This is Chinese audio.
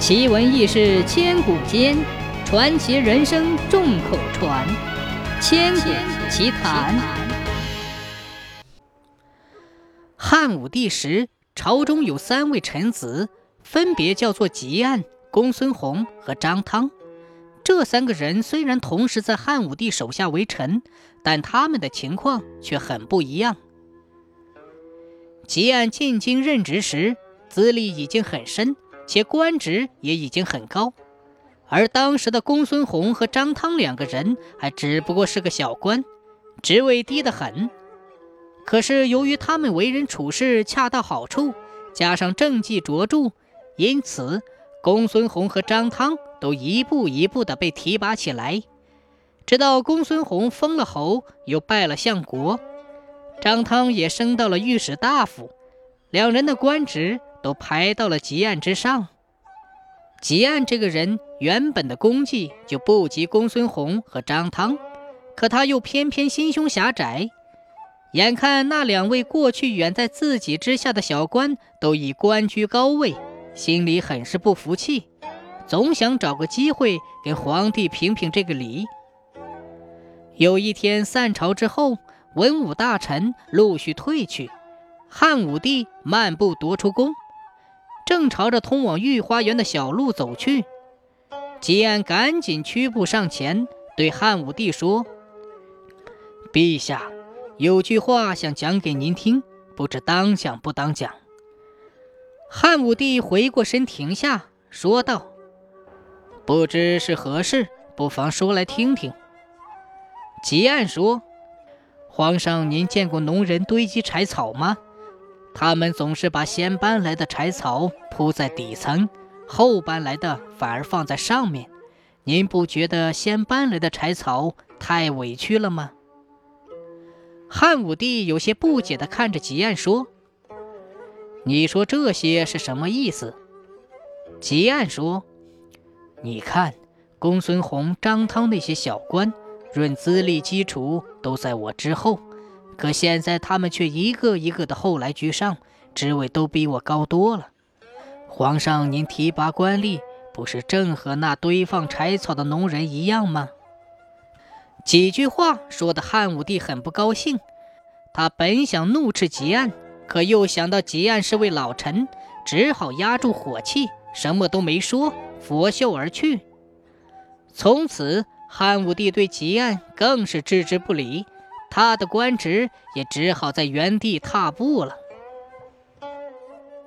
奇闻异事千古间，传奇人生众口传。千古奇谈。汉武帝时，朝中有三位臣子，分别叫做汲黯、公孙弘和张汤。这三个人虽然同时在汉武帝手下为臣，但他们的情况却很不一样。汲黯进京任职时，资历已经很深。且官职也已经很高，而当时的公孙弘和张汤两个人还只不过是个小官，职位低得很。可是由于他们为人处事恰到好处，加上政绩卓著，因此公孙弘和张汤都一步一步地被提拔起来。直到公孙弘封了侯，又拜了相国，张汤也升到了御史大夫，两人的官职。都排到了吉案之上。吉案这个人原本的功绩就不及公孙弘和张汤，可他又偏偏心胸狭窄。眼看那两位过去远在自己之下的小官都已官居高位，心里很是不服气，总想找个机会给皇帝评评这个理。有一天散朝之后，文武大臣陆续退去，汉武帝漫步踱出宫。正朝着通往御花园的小路走去，吉安赶紧屈步上前，对汉武帝说：“陛下，有句话想讲给您听，不知当讲不当讲。”汉武帝回过身停下，说道：“不知是何事，不妨说来听听。”吉安说：“皇上，您见过农人堆积柴草吗？”他们总是把先搬来的柴草铺在底层，后搬来的反而放在上面。您不觉得先搬来的柴草太委屈了吗？汉武帝有些不解地看着吉安说：“你说这些是什么意思？”吉安说：“你看，公孙弘、张汤那些小官，论资历基础都在我之后。”可现在他们却一个一个的后来居上，职位都比我高多了。皇上，您提拔官吏，不是正和那堆放柴草的农人一样吗？几句话说的汉武帝很不高兴，他本想怒斥吉安，可又想到吉安是位老臣，只好压住火气，什么都没说，拂袖而去。从此，汉武帝对吉安更是置之不理。他的官职也只好在原地踏步了。